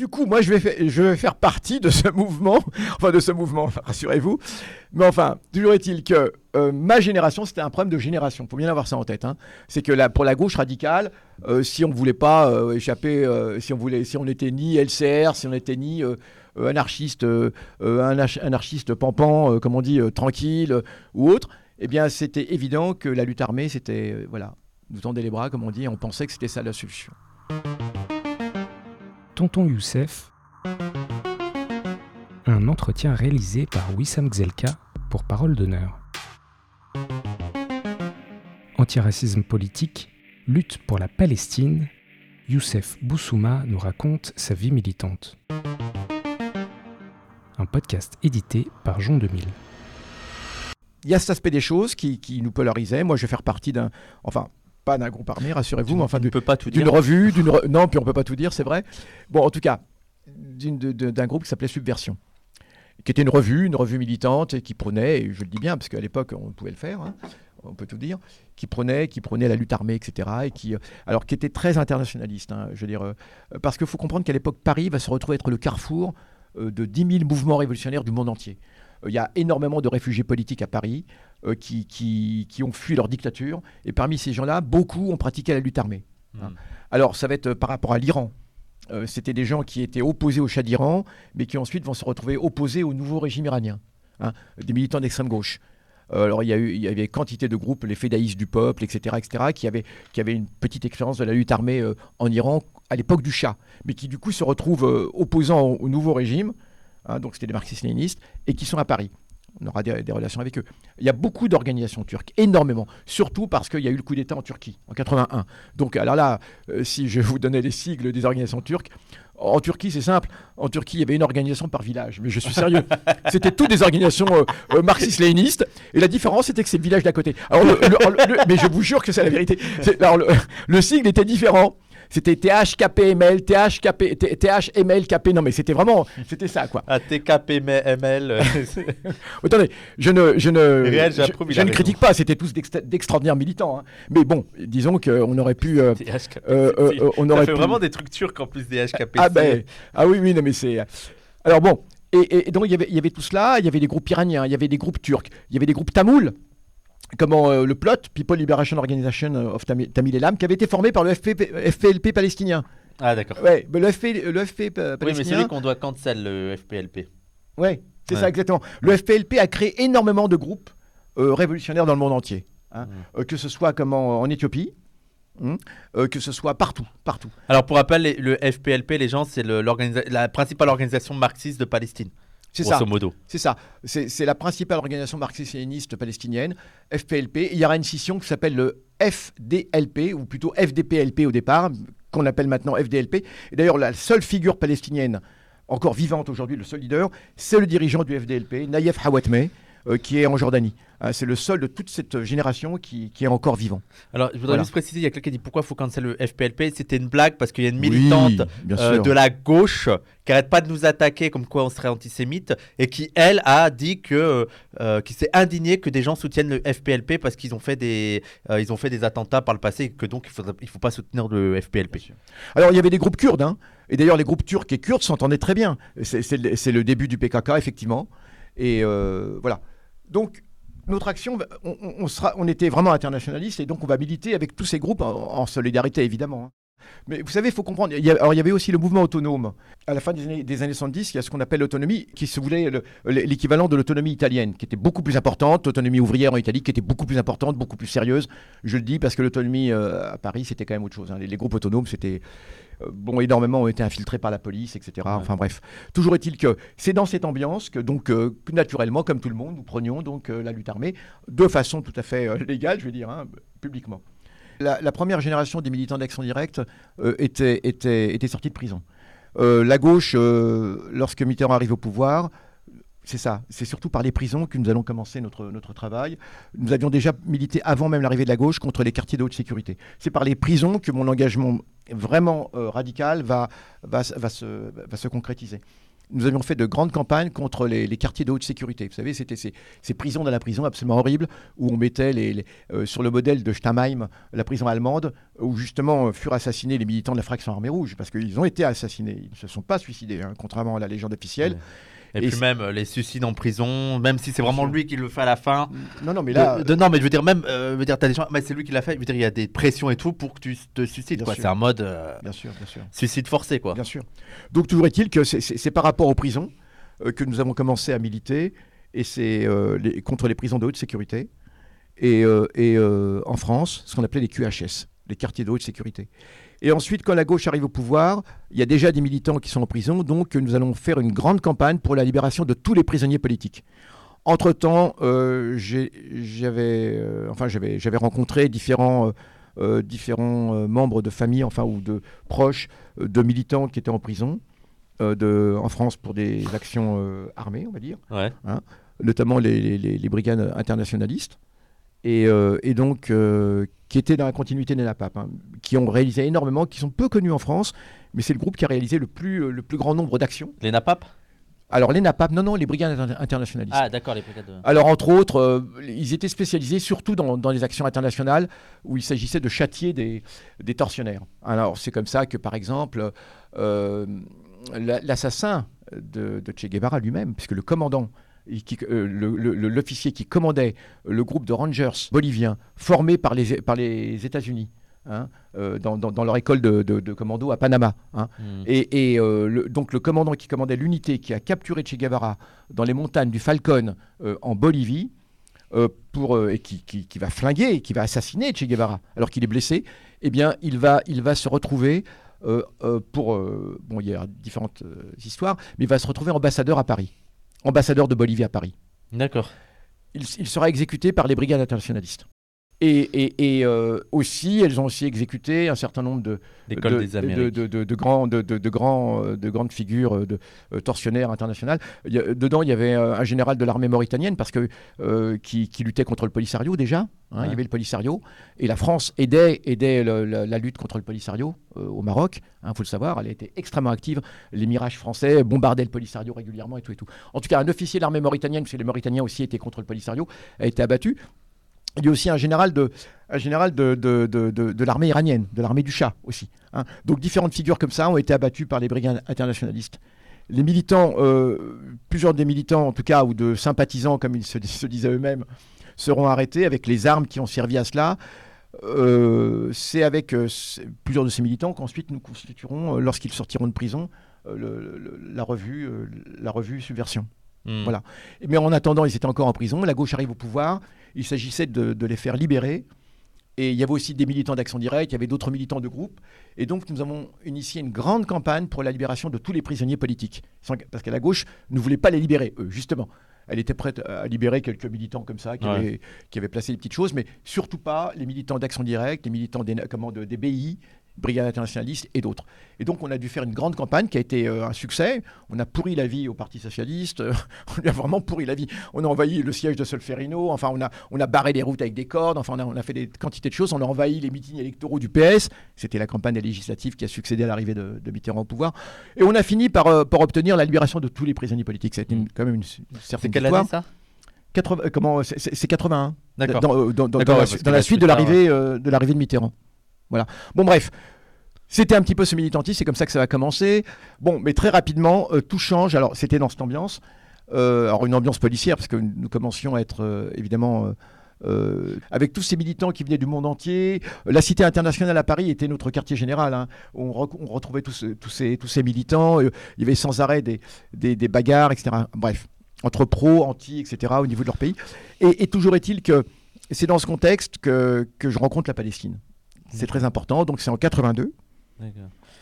du coup, moi, je vais, faire partie de ce mouvement, enfin de ce mouvement, rassurez-vous. Mais enfin, toujours est-il que euh, ma génération, c'était un problème de génération. Il faut bien avoir ça en tête. hein. C'est que pour la gauche radicale, euh, si on ne voulait pas euh, échapper, si on voulait, si on n'était ni LCR, si on n'était ni anarchiste, anarch- anarchiste pampant, euh, comme on dit, tranquille ou autre, eh bien, c'était évident que la lutte armée, c'était, voilà, nous tendait les bras, comme on dit, et on pensait que c'était ça la solution. Tonton Youssef. Un entretien réalisé par Wissam Gzelka pour Parole d'honneur. Antiracisme politique, lutte pour la Palestine, Youssef Boussouma nous raconte sa vie militante. Un podcast édité par Jean 2000. il y a cet aspect des choses qui, nous polarisait. Moi, je vais faire partie d'un, enfin, pas d'un groupe armé, rassurez-vous, mais enfin ne du- peux pas tout d'une revue, d'une re- non, puis on peut pas tout dire, c'est vrai. Bon, en tout cas, d'un groupe qui s'appelait Subversion, qui était une revue, une revue militante et qui prenait, et je le dis bien parce qu'à l'époque on pouvait le faire, hein, on peut tout dire, qui prenait, qui prenait la lutte armée, etc. Et qui, euh, alors qui était très internationaliste, hein, je veux dire, euh, parce qu'il faut comprendre qu'à l'époque Paris va se retrouver être le carrefour euh, de 10 000 mouvements révolutionnaires du monde entier. Il y a énormément de réfugiés politiques à Paris euh, qui, qui, qui ont fui leur dictature. Et parmi ces gens-là, beaucoup ont pratiqué la lutte armée. hein. Hmm. Alors, ça va être euh, par rapport à l'Iran. Euh, C'était des gens qui étaient opposés au Shah d'Iran, mais qui ensuite vont se retrouver opposés au nouveau régime iranien. hein, des militants d'extrême gauche. Euh, alors, il y, a eu, il y avait quantité de groupes, les fédaïstes du peuple, etc., etc., qui avaient, qui avaient une petite expérience de la lutte armée en Iran à l'époque du Shah, mais qui du coup se retrouvent opposants au, au nouveau régime. hein, donc, c'était des marxistes-léninistes, et qui sont à Paris. On aura des, des relations avec eux. Il y a beaucoup d'organisations turques, énormément. Surtout parce qu'il y a eu le coup d'État en Turquie, en 81. Donc, alors là, euh, si je vous donnais les sigles des organisations turques, en Turquie, c'est simple. En Turquie, il y avait une organisation par village. Mais je suis sérieux. C'était toutes des organisations euh, euh, marxistes-léninistes. Et la différence, c'était que c'est le village d'à côté. Alors, le- le- le- mais je vous jure que c'est la vérité. Alors, le sigle était différent. C'était THKPML, THKP, THMLKP. Non, mais c'était vraiment, c'était ça, quoi. À TKPML. euh, Attendez, je ne, je ne, Réel, je, ne critique pas. C'était tous d'extra- d'extraordinaires militants. hein. Mais bon, disons qu'on aurait pu, euh, euh, euh, euh, on Ça aurait fait pu. vraiment des trucs turcs en plus des HKP. Ah ben, ah oui, oui, non mais c'est. Alors bon, et, et- et donc il y avait, il y avait tout cela. Il y avait des groupes iraniens, il y avait des groupes turcs, il y avait des groupes tamouls. Comment euh, le PLOT, People Liberation Organization of Tamil, Tamil Elam, qui avait été formé par le FP, FPLP palestinien. Ah d'accord. Ouais, mais le FP, le FP pa- Oui, mais palestinien. celui qu'on doit cancel, le FPLP. Ouais, c'est Ouais. ça exactement. Le FPLP a créé énormément de groupes euh, révolutionnaires dans le monde entier, hein. Mm. Euh, que ce soit comment en Éthiopie, hein, que ce soit partout, partout. Alors pour rappel, le FPLP, les gens, c'est la principale organisation marxiste de Palestine. C'est grosso ça. modo. C'est ça. C'est la principale organisation marxiste-léniniste palestinienne, FPLP. Il y aura une scission qui s'appelle le FDLP, ou plutôt FDPLP au départ, qu'on appelle maintenant FDLP. Et d'ailleurs, la seule figure palestinienne encore vivante aujourd'hui, le seul leader, c'est le dirigeant du FDLP, Naïef Hawatmeh, euh, qui est en Jordanie. Hein, c'est le seul de toute cette génération qui, qui est encore vivant. Alors je voudrais Voilà. juste préciser, il y a quelqu'un qui dit pourquoi il faut cancel le FPLP. C'était une blague parce qu'il y a une militante euh, de la gauche qui arrête pas de nous attaquer comme quoi on serait antisémite et qui elle a dit que euh, qui s'est indignée que des gens soutiennent le FPLP parce qu'ils ont fait des euh, ils ont fait des attentats par le passé et que donc il il faut pas soutenir le FPLP. Alors, il y avait des groupes kurdes, hein, et d'ailleurs, les groupes turcs et kurdes s'entendaient très bien. C'est le, début du PKK, effectivement. Et euh, voilà. Donc, notre action, on, sera, on était vraiment internationaliste, et donc on va militer avec tous ces groupes, en, en solidarité, évidemment. Mais vous savez, il faut comprendre, il y, alors, il y avait aussi le mouvement autonome. À la fin des années, des années 70, il y a ce qu'on appelle l'autonomie, qui se voulait le- l'équivalent de l'autonomie italienne, qui était beaucoup plus importante, l'autonomie ouvrière en Italie, qui était beaucoup plus importante, beaucoup plus sérieuse. Je le dis parce que l'autonomie euh, à Paris, c'était quand même autre chose. hein. Les, groupes autonomes, c'était euh, bon, énormément ont été infiltrés par la police, etc. Enfin bref, toujours est-il que c'est dans cette ambiance que donc euh, naturellement, comme tout le monde, nous prenions donc la lutte armée de façon tout à fait légale, je veux dire, hein, publiquement. La, première génération des militants d'action directe euh, était, était, était sortie de prison. Euh, la gauche, euh, lorsque Mitterrand arrive au pouvoir, c'est ça, c'est surtout par les prisons que nous allons commencer notre, notre travail. Nous avions déjà milité avant même l'arrivée de la gauche contre les quartiers de haute sécurité. C'est par les prisons que mon engagement vraiment radical va, va, va se, va se concrétiser. Nous avions fait de grandes campagnes contre les, quartiers de haute sécurité. Vous savez, c'était ces, prisons dans la prison absolument horribles où on mettait les, les- euh, sur le modèle de Stammheim, la prison allemande, où justement euh, furent assassinés les militants de la fraction armée rouge, parce qu'ils ont été assassinés. Ils ne se sont pas suicidés, hein, contrairement à la légende officielle. Et, Et puis même euh, les suicides en prison, même si c'est vraiment lui qui le fait à la fin. Non, non, mais là, De- de- non, mais je veux dire, même, euh, je veux dire, t'as des gens, mais c'est lui qui l'a fait. Je veux dire, il y a des pressions et tout pour que tu te suicides. C'est un mode euh, bien sûr, bien sûr. suicide forcé, quoi. Bien sûr. Donc toujours est-il que c'est- par rapport aux prisons euh, que nous avons commencé à militer, et c'est contre les prisons de haute sécurité, et, et, en France, ce qu'on appelait les QHS, les quartiers de haute sécurité. Et ensuite, quand la gauche arrive au pouvoir, il y a déjà des militants qui sont en prison, donc nous allons faire une grande campagne pour la libération de tous les prisonniers politiques. Entre-temps, euh, j'avais euh, enfin, j'avais- rencontré différents, euh, différents membres de famille, enfin, ou de proches de militants qui étaient en prison de, en France pour des actions armées, on va dire, Ouais. notamment les, les- les- les brigades internationalistes, et, et donc qui étaient dans la continuité des NAPAP, hein, qui ont réalisé énormément, qui sont peu connus en France, mais c'est le groupe qui a réalisé le plus, euh, le plus grand nombre d'actions. Les NAPAP Alors les NAPAP, non, non, les brigades inter- internationalistes. Ah, d'accord, les brigades. de- Alors, entre autres, euh, ils étaient spécialisés surtout dans, dans les actions internationales où il s'agissait de châtier des, des tortionnaires. Alors, c'est comme ça que, par exemple, euh, la- l'assassin de, de Che Guevara lui-même, puisque le commandant, euh, l'officier qui commandait le groupe de Rangers boliviens formé par les, par les États-Unis, hein, euh, dans, dans- dans leur école de, de- de commando à Panama, hein, Hmm. et, et, euh, le- donc le commandant qui commandait l'unité qui a capturé Che Guevara dans les montagnes du Falcon euh, en Bolivie, pour, et qui, qui- qui va flinguer, et qui va assassiner Che Guevara alors qu'il est blessé, eh bien il va, il va se retrouver pour... bon, il y a différentes histoires, mais il va se retrouver ambassadeur à Paris, ambassadeur de Bolivie à Paris D'accord. il, il sera exécuté par les brigades internationalistes. Et, et- et, euh, aussi, elles ont aussi exécuté un certain nombre de, L'école de, des de- Amériques. de, de- de grands, de, de- de grands, de grandes figures euh, de euh, tortionnaires internationales. Il y a- dedans, il y avait un général de l'armée mauritanienne parce que, euh, qui, qui luttait contre le Polisario déjà. hein, Ouais. Il y avait le Polisario. Et la France aidait, aidait le- la, la lutte contre le Polisario euh, au Maroc. Il faut le savoir, elle était extrêmement active. Les mirages français bombardaient le Polisario régulièrement et tout et tout. En tout cas, un officier de l'armée mauritanienne, parce que les Mauritaniens aussi étaient contre le Polisario, a été abattu. Il y a aussi un général de, l'armée iranienne, de l'armée du Shah aussi. hein. Donc différentes figures comme ça ont été abattues par les brigades internationalistes. Les militants, euh, plusieurs des militants en tout cas, ou de sympathisants comme ils se, disaient eux-mêmes, seront arrêtés avec les armes qui ont servi à cela. Euh, c'est avec euh, plusieurs de ces militants qu'ensuite nous constituerons, lorsqu'ils sortiront de prison, la, revue, la revue Subversion. Hmm. Voilà. Mais en attendant, ils étaient encore en prison. La gauche arrive au pouvoir. Il s'agissait de, de les faire libérer. Et il y avait aussi des militants d'Action Directe, il y avait d'autres militants de groupe. Et donc, nous avons initié une grande campagne pour la libération de tous les prisonniers politiques. Parce que la gauche ne voulait pas les libérer, eux, justement. Elle était prête à libérer quelques militants comme ça, qui, Ouais. avaient, qui avaient placé des petites choses, mais surtout pas les militants d'Action Directe, les militants des, comment, de- des BI, Brigade internationaliste et d'autres. Et donc, on a dû faire une grande campagne qui a été euh, un succès. On a pourri la vie au Parti Socialiste. on lui a vraiment pourri la vie. On a envahi le siège de Solferino. Enfin, on a, on a barré les routes avec des cordes. Enfin, on a, on a fait des quantités de choses. On a envahi les meetings électoraux du PS. C'était la campagne des législatives qui a succédé à l'arrivée de, de Mitterrand au pouvoir. Et on a fini par, euh, par obtenir la libération de tous les prisonniers politiques. C'était une- quand même une, certaine quelle victoire. année ça? 80 euh, comment, c'est- c'est c'est 81. D'accord. Dans, dans- dans- D'accord, dans la, dans suite l'arrivée de l'arrivée de Mitterrand. Voilà. Bon bref, c'était un petit peu ce militantisme, c'est comme ça que ça va commencer. Bon, mais très rapidement, euh, tout change. Alors c'était dans cette ambiance, euh, alors une ambiance policière parce que nous commencions à être euh, évidemment avec tous ces militants qui venaient du monde entier. La Cité internationale à Paris était notre quartier général. hein. On, re- on retrouvait tous, ce- tous, ces, militants. il y avait sans arrêt des, bagarres, etc. Bref, entre pros, anti, etc. au niveau de leur pays. Et, toujours est-il que c'est dans ce contexte que je rencontre la Palestine. C'est très important. Donc c'est en 82. D'accord.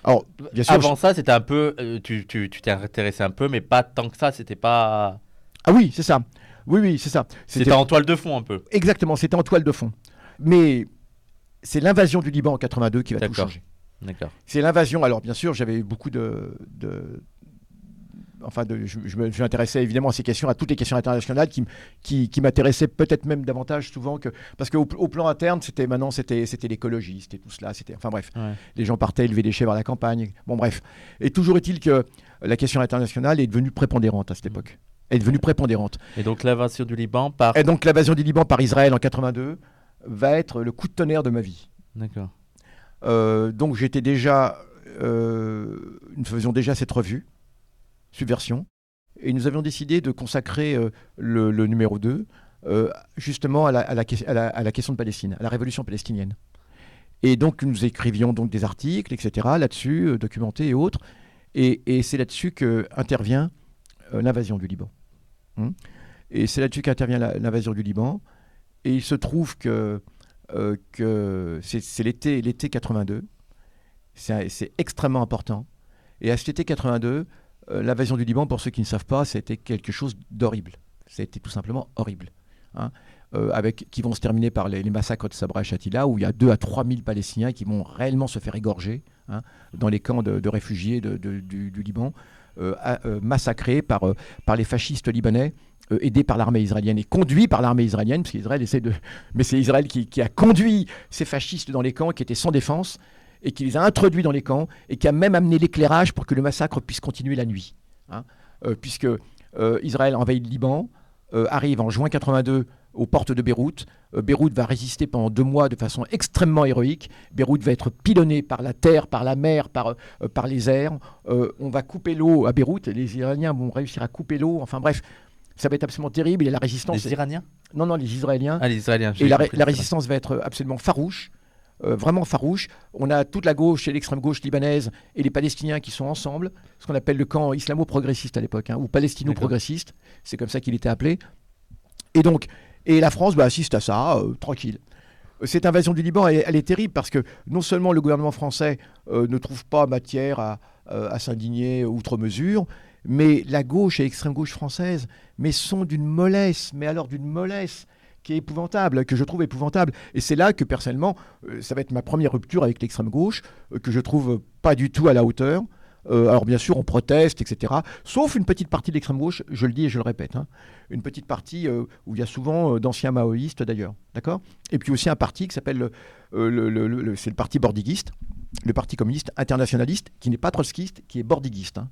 Alors, bien sûr. Avant ça, c'était un peu. euh, tu tu- tu t'es intéressé un peu, mais pas tant que ça. C'était pas. Ah oui, c'est ça. Oui, oui, c'est ça. C'était en toile de fond un peu. Exactement, c'était en toile de fond. Mais c'est l'invasion du Liban en 82 qui va tout changer. D'accord. C'est l'invasion. Alors, bien sûr, j'avais eu beaucoup de. de- Enfin, de, je, je me- évidemment à ces questions, à toutes les questions internationales qui, m- qui, qui m'intéressaient peut-être même davantage souvent que. Parce qu'au au plan interne, c'était maintenant, c'était l'écologie, c'était tout cela. c'était Enfin, bref, Ouais. les gens partaient élever des chèvres à la campagne. Bon, bref. Et toujours est-il que la question internationale est devenue prépondérante à cette époque. Elle est devenue prépondérante. Et donc l'invasion du Liban par. Et donc l'invasion du Liban par Israël en 82 va être le coup de tonnerre de ma vie. D'accord. Euh, donc j'étais déjà, euh, nous faisions déjà cette revue, Subversion, et nous avions décidé de consacrer euh, le, numéro 2 euh, justement à la, question de Palestine, à la révolution palestinienne. Et donc nous écrivions donc des articles, etc., là-dessus, euh, documentés et autres, et, c'est là-dessus que intervient euh, l'invasion du Liban. Hum. et c'est là-dessus qu'intervient l'invasion du Liban, et il se trouve que, que c'est l'été l'été 82, c'est extrêmement important, et à cet été 82, euh, l'invasion du Liban, pour ceux qui ne savent pas, c'était quelque chose d'horrible. Été tout simplement horrible. hein. Euh, avec, qui vont se terminer par les, massacres de Sabra et Shatila, où il y a 2 à 3 000 Palestiniens qui vont réellement se faire égorger hein, dans les camps de, réfugiés du, Liban, euh, euh, massacrés par, euh, par les fascistes libanais, euh, aidés par l'armée israélienne et conduits par l'armée israélienne, parce qu'Israël essaie de... Mais c'est Israël qui a conduit ces fascistes dans les camps qui étaient sans défense, et qui les a introduits dans les camps, et qui a même amené l'éclairage pour que le massacre puisse continuer la nuit. hein. Euh, puisque euh, Israël envahit le Liban, euh, arrive en juin 82 aux portes de Beyrouth. Beyrouth va résister pendant deux mois de façon extrêmement héroïque. Beyrouth va être pilonné par la terre, par la mer, par, par les airs. On va couper l'eau à Beyrouth. Les Iraniens vont réussir à couper l'eau. Enfin bref, ça va être absolument terrible. Et la résistance. Les Iraniens? Non, non, les Israéliens. Ah, les Israéliens. Et la, compris, la résistance va être absolument farouche, euh, vraiment farouche. On a toute la gauche et l'extrême gauche libanaise et les Palestiniens qui sont ensemble, ce qu'on appelle le camp islamo-progressiste à l'époque, hein, ou palestino-progressiste, c'est comme ça qu'il était appelé. Et donc, et la France bah, assiste à ça, euh, tranquille. Cette invasion du Liban, elle, est terrible parce que non seulement le gouvernement français euh, ne trouve pas matière à, à s'indigner outre mesure, mais la gauche et l'extrême gauche française mais sont d'une mollesse, mais alors d'une mollesse qui est épouvantable, que je trouve épouvantable. Et c'est là que personnellement, euh, ça va être ma première rupture avec l'extrême gauche, euh, que je trouve pas du tout à la hauteur. Euh, alors bien sûr, on proteste, etc. Sauf une petite partie de l'extrême gauche, je le dis et je le répète, hein. une petite partie euh, où il y a souvent euh, d'anciens maoïstes d'ailleurs, d'accord? Et puis aussi un parti qui s'appelle, le- le- le- le- c'est le parti bordiguiste, le parti communiste internationaliste, qui n'est pas trotskiste, qui est bordiguiste. hein.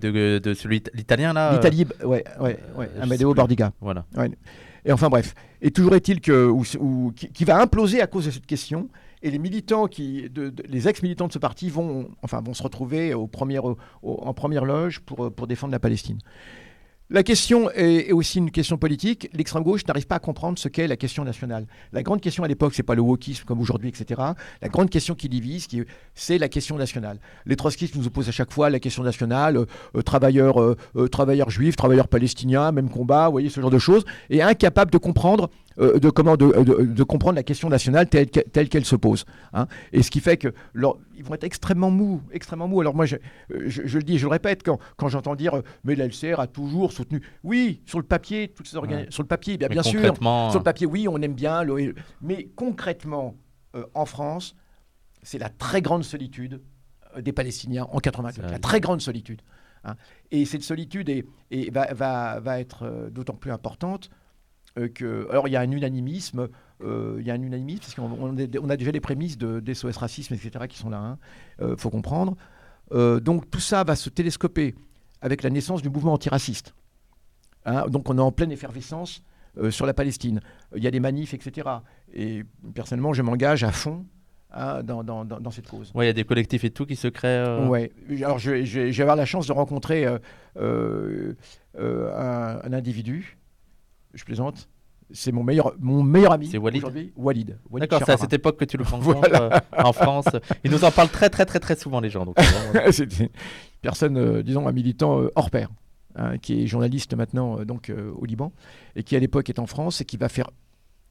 De, de celui l'italien là? euh, L'Italie, ouais, ouais, ouais, Amadeo. Bordiga. Voilà. Et enfin bref. Et toujours est-il que qui, va imploser à cause de cette question. Et les militants les ex-militants de ce parti vont, enfin, vont se retrouver en première loge pour défendre la Palestine. La question est, aussi une question politique. L'extrême gauche n'arrive pas à comprendre ce qu'est la question nationale. La grande question à l'époque, c'est pas le wokisme comme aujourd'hui, etc. La grande question qui divise, c'est la question nationale. Les trotskistes nous opposent à chaque fois la question nationale, euh, euh, travailleurs, euh, travailleurs juifs, travailleurs palestiniens, même combat, vous voyez ce genre de choses, et incapables de comprendre, euh, de, comment, de, de- de comprendre la question nationale telle, que- telle qu'elle se pose. hein. Et ce qui fait que leur- ils vont être extrêmement mous, extrêmement mous. Alors moi, je, euh, je- je le dis, je le répète, quand, quand j'entends dire, euh, mais la LCR a toujours soutenu. Oui, sur le papier, toutes ces Ouais. sur le papier, bien, sûr. Sur le papier, oui, on aime bien. mais concrètement, euh, en France, c'est la très grande solitude euh, des Palestiniens en 84. C'est La très grande solitude. hein. Et cette solitude est, est- va, va- va être euh, d'autant plus importante euh, que. Alors, il y a un unanimisme. euh, il y a un unanimisme parce qu'on on a déjà les prémices de, des SOS racisme, etc., qui sont là. Il faut comprendre. Euh, donc, tout ça va se télescoper avec la naissance du mouvement antiraciste. Hein, donc, on est en pleine effervescence euh, sur la Palestine. Il y a des manifs, etc. Et personnellement, je m'engage à fond hein, dans, dans- dans- dans cette cause. Ouais, il y a des collectifs et tout qui se créent. euh, Ouais. Alors, vais avoir la chance de rencontrer euh, euh, euh, un, un individu. Je plaisante. C'est mon meilleur, mon meilleur ami C'est Walid. Walid. Walid D'accord, c'est à cette époque que tu le rencontres Voilà. euh, en France. Ils nous en parlent très très très très souvent les gens. Donc, euh, vraiment, c'est une personne, euh, disons, un militant euh, hors pair, hein, qui est journaliste maintenant donc au Liban et qui à l'époque est en France et qui va faire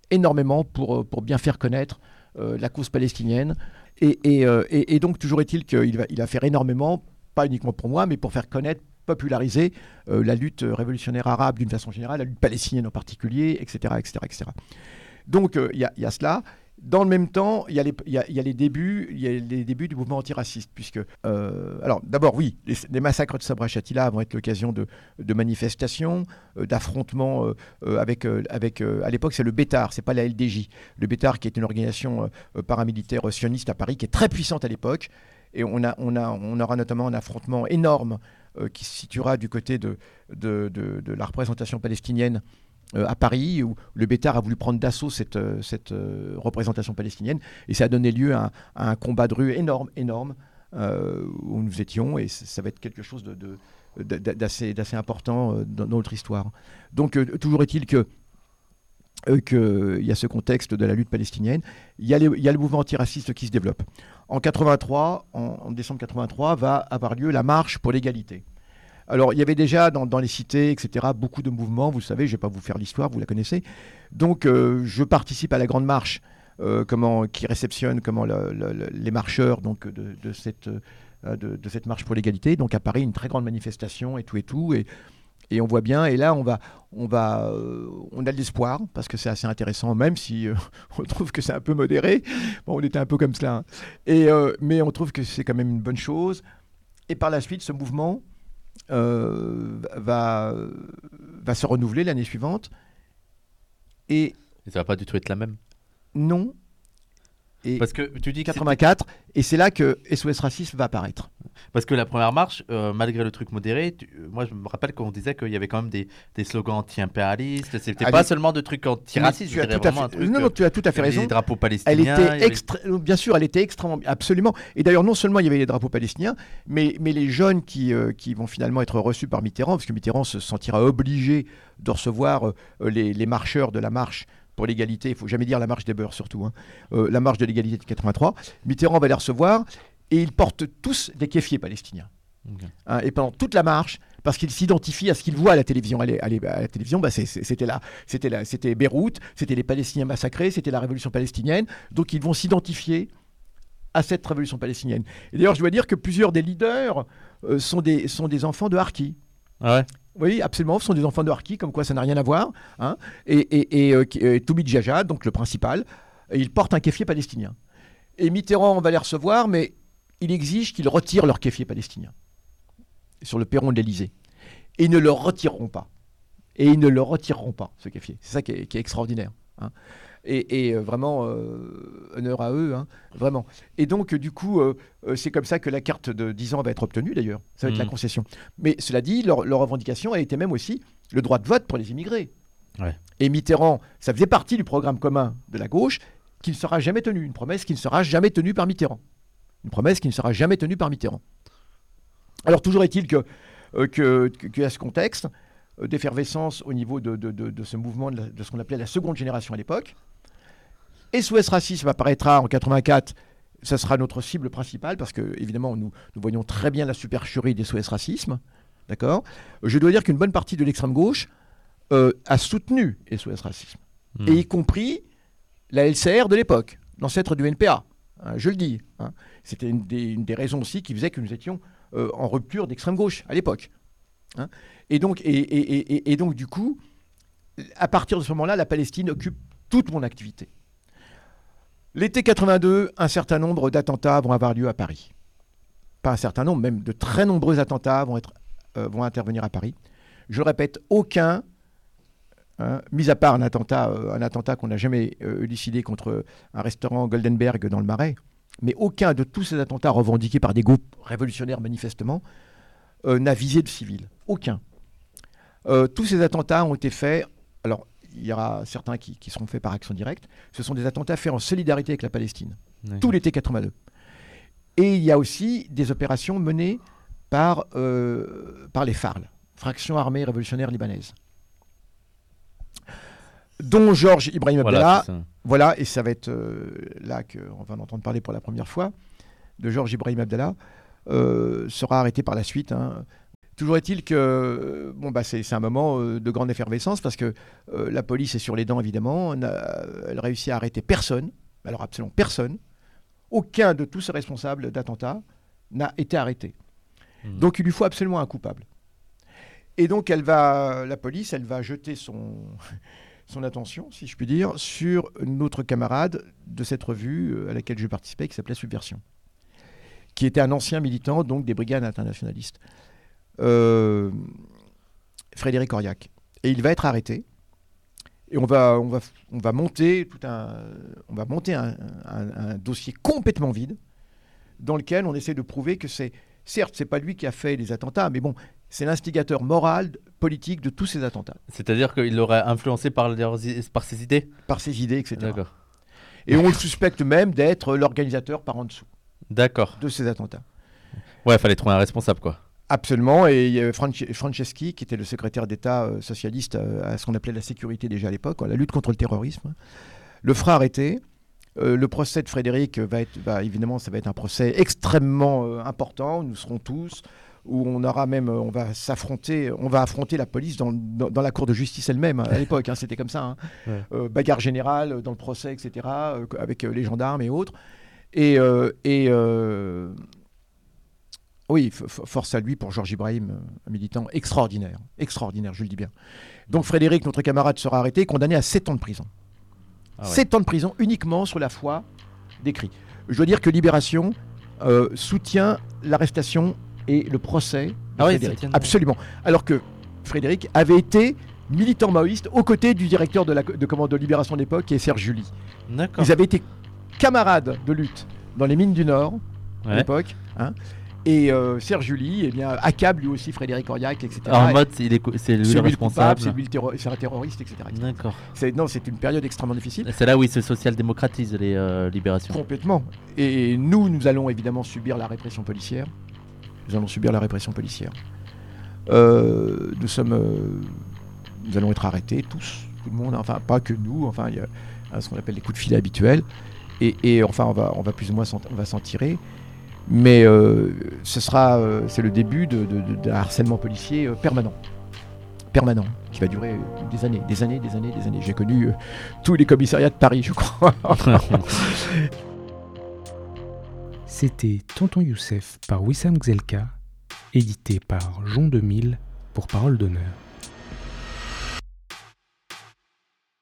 énormément pour, pour bien faire connaître la cause palestinienne. Et, et, et- et donc toujours est-il qu'il va, il va faire énormément, pas uniquement pour moi, mais pour faire connaître, populariser euh, la lutte révolutionnaire arabe d'une façon générale, la lutte palestinienne en particulier, etc. etc., etc. Donc euh, il il y a cela. Dans le même temps, il y, y a- y a les débuts, il les débuts du mouvement antiraciste, puisque, euh, alors d'abord oui, les, massacres de Sabra Shatila vont être l'occasion de, de manifestations, euh, d'affrontements euh, euh, avec, euh, avec euh, à l'époque c'est le Bétar, c'est pas la LDJ, le Bétar qui est une organisation euh, euh, paramilitaire sioniste à Paris qui est très puissante à l'époque, et on, a, on, a, on aura notamment un affrontement énorme euh, qui se situera du côté de, de, de- la représentation palestinienne euh, à Paris, où le Bétard a voulu prendre d'assaut cette, euh, cette euh, représentation palestinienne, et ça a donné lieu à, un- combat de rue énorme, énorme, euh, où nous étions, et ça, va être quelque chose de, de- d'a- d'assez, d'assez important euh, dans, notre histoire. Donc, euh, toujours est-il que euh, qu'il y a ce contexte de la lutte palestinienne. Il y a, le mouvement antiraciste qui se développe. En 83, en, décembre 83, va avoir lieu la marche pour l'égalité. Alors, il y avait déjà dans, les cités, etc., beaucoup de mouvements. Vous savez, je ne vais pas vous faire l'histoire, vous la connaissez. Donc, euh, je participe à la grande marche euh, comment, qui réceptionne comment, le- le- le- les marcheurs donc, de, cette, euh, de cette marche pour l'égalité. Donc, à Paris, une très grande manifestation et tout et tout. Et, et on voit bien, et là, on, va, on, va, euh, on a de l'espoir, parce que c'est assez intéressant, même si euh, on trouve que c'est un peu modéré. Bon, on était un peu comme cela. hein. Et, euh, mais on trouve que c'est quand même une bonne chose. Et par la suite, ce mouvement va, va se renouveler l'année suivante. Et Et ça va pas du tout être la même? non, et Parce que tu dis que c'était- 84, et c'est là que SOS Racisme va apparaître. Parce que la première marche, euh, malgré le truc modéré, tu- euh, moi je me rappelle qu'on disait qu'il y avait quand même des, des slogans anti-impérialistes. C'était Allez. pas seulement de trucs antiracistes, tu as tout à fait, truc. non, euh, non, tu as tout à fait raison. Des drapeaux Elle palestiniens. était il y avait- bien sûr, elle était extrêmement, absolument. Et d'ailleurs, non seulement il y avait les drapeaux palestiniens, mais, mais les jeunes qui, euh, qui vont finalement être reçus par Mitterrand, parce que Mitterrand se sentira obligé de recevoir euh, les, les marcheurs de la marche pour l'égalité. Il faut jamais dire la marche des beurs surtout. hein. Euh, la marche de l'égalité de 83. Mitterrand va les recevoir et ils portent tous des kéfiers palestiniens. Hein, et pendant toute la marche, parce qu'ils s'identifient à ce qu'ils voient à la télévision. À la, à télévision, bah, c'était là, c'était là, c'était Beyrouth, c'était les Palestiniens massacrés, c'était la révolution palestinienne. Donc ils vont s'identifier à cette révolution palestinienne. Et d'ailleurs, je dois dire que plusieurs des leaders euh, sont, des, sont des enfants de Harki. Ah ouais? Oui, absolument, ce sont des enfants de Harki, comme quoi ça n'a rien à voir. hein. Et, et, et, euh, euh, Toumid Jaja, donc le principal, il porte un kéfier palestinien. Et Mitterrand va les recevoir, mais il exige qu'ils retirent leur kéfier palestinien sur le perron de l'Élysée. Et ils ne le retireront pas. Et ils ne le retireront pas, ce kéfier. C'est ça qui est, qui est extraordinaire. hein. Et, et, euh, vraiment, euh, honneur à eux, hein, vraiment. Et donc, euh, du coup, c'est comme ça que la carte de 10 ans va être obtenue, d'ailleurs. Ça va être la concession. Mais cela dit, leur, leur revendication a été même aussi le droit de vote pour les immigrés. Ouais. Et Mitterrand, ça faisait partie du programme commun de la gauche, qui ne sera jamais tenu. Une promesse qui ne sera jamais tenue par Mitterrand. Une promesse qui ne sera jamais tenue par Mitterrand. Alors, toujours est-il que, euh, que, que- a ce contexte euh, d'effervescence au niveau de, de- de- de ce mouvement, de, la- de ce qu'on appelait la seconde génération à l'époque. SOS Racisme apparaîtra en 84. Ça sera notre cible principale parce que, évidemment, nous, nous voyons très bien la supercherie des SOS Racisme. D'accord? Je dois dire qu'une bonne partie de l'extrême gauche euh, a soutenu SOS Racisme, Hmm. et y compris la LCR de l'époque, l'ancêtre du NPA. hein, je le dis. hein. C'était une des, une des raisons aussi qui faisait que nous étions euh, en rupture d'extrême gauche à l'époque. hein. Et, donc, et, et- et- et- et donc, du coup, à partir de ce moment-là, la Palestine occupe toute mon activité. L'été 82, un certain nombre d'attentats vont avoir lieu à Paris. Pas un certain nombre, même de très nombreux attentats vont, euh, intervenir à Paris. Je le répète, aucun, hein, mis à part un attentat, euh, un attentat qu'on n'a jamais euh, contre un restaurant Goldenberg dans le Marais, mais aucun de tous ces attentats revendiqués par des groupes révolutionnaires manifestement euh, n'a visé de civils. Aucun. Tous ces attentats ont été faits. Alors, il y aura certains qui, qui seront faits par action directe. Ce sont des attentats faits en solidarité avec la Palestine, tout l'été 82. Et il y a aussi des opérations menées par, euh, par les FARL, Fraction Armée Révolutionnaire Libanaise, dont Georges Ibrahim Abdallah, voilà, et ça va être euh, là qu'on va en entendre parler pour la première fois, de Georges Ibrahim Abdallah, euh, sera arrêté par la suite. hein. Toujours est-il que euh, bon, bah, c'est un moment euh, de grande effervescence parce que euh, la police est sur les dents, évidemment. Elle réussit à arrêter personne, alors absolument personne. Aucun de tous ces responsables d'attentats n'a été arrêté. Mhm. Donc il lui faut absolument un coupable. Et donc elle va, la police, elle va jeter son, son attention, si je puis dire, sur notre camarade de cette revue à laquelle je participais, qui s'appelait Subversion, qui était un ancien militant donc des brigades internationalistes, Frédéric Auriac. Et il va être arrêté. Et on va, on va, on va monter tout un, on va monter un, un- un dossier complètement vide, dans lequel on essaie de prouver que c'est Certes, c'est pas lui qui a fait les attentats, mais bon, c'est l'instigateur moral, politique de tous ces attentats, C'est-à-dire qu'il l'aurait influencé par, leurs par ses idées? Par ses idées, etc. D'accord. Et on le suspecte même d'être l'organisateur par en dessous D'accord. de ces attentats. Ouais, fallait trouver un responsable, quoi. Absolument. Et il y a Franci- Franceschi, qui était le secrétaire d'État euh, socialiste euh, à ce qu'on appelait la sécurité déjà à l'époque, la lutte contre le terrorisme, le fera arrêter. Euh, le procès de Frédéric va être, va- évidemment, ça va être un procès extrêmement euh, important. Nous serons tous où on aura même, on va s'affronter, on va affronter la police dans, dans- dans la cour de justice elle-même. À l'époque, hein, c'était comme ça. hein. Ouais. Euh, bagarre générale dans le procès, etc., avec les gendarmes et autres. Et, et oui, force à lui pour Georges Ibrahim, euh, un militant extraordinaire, extraordinaire, je le dis bien. Donc Frédéric, notre camarade, sera arrêté et condamné à 7 ans de prison. Ah ouais. 7 ans de prison uniquement sur la foi décrit. Je dois dire que Libération euh, soutient l'arrestation et le procès de Ah oui, Frédéric. Absolument. Alors que Frédéric avait été militant maoïste aux côtés du directeur de, la, de, comment, de Libération de l'époque, qui est Serge Julie. Ils avaient été camarades de lutte dans les mines du Nord à l'époque. hein. Et euh, Serge Julie, eh bien, accable lui aussi Frédéric Auriac, etc. En mode, c'est il est co- c'est lui le responsable. c'est lui le terro- c'est un terroriste, etc. D'accord. C'est- Non, c'est une période extrêmement difficile. C'est là où ils se social-démocratisent, les euh, libérations. Complètement. Et nous, nous allons évidemment subir la répression policière. Nous allons subir la répression policière. Euh, nous sommes, nous allons être arrêtés tous, tout le monde. Enfin, pas que nous. Enfin, il y a ce qu'on appelle les coups de filet habituels. Et, et enfin, on va, on va plus ou moins on va s'en tirer. Mais euh, ce sera, euh, c'est le début d'un harcèlement policier euh, permanent, permanent, qui va durer des années, des années, des années, des années. J'ai connu tous les commissariats de Paris, je crois. C'était Tonton Youssef par Wissam Gzelka, édité par Jean 2000 pour Parole d'honneur.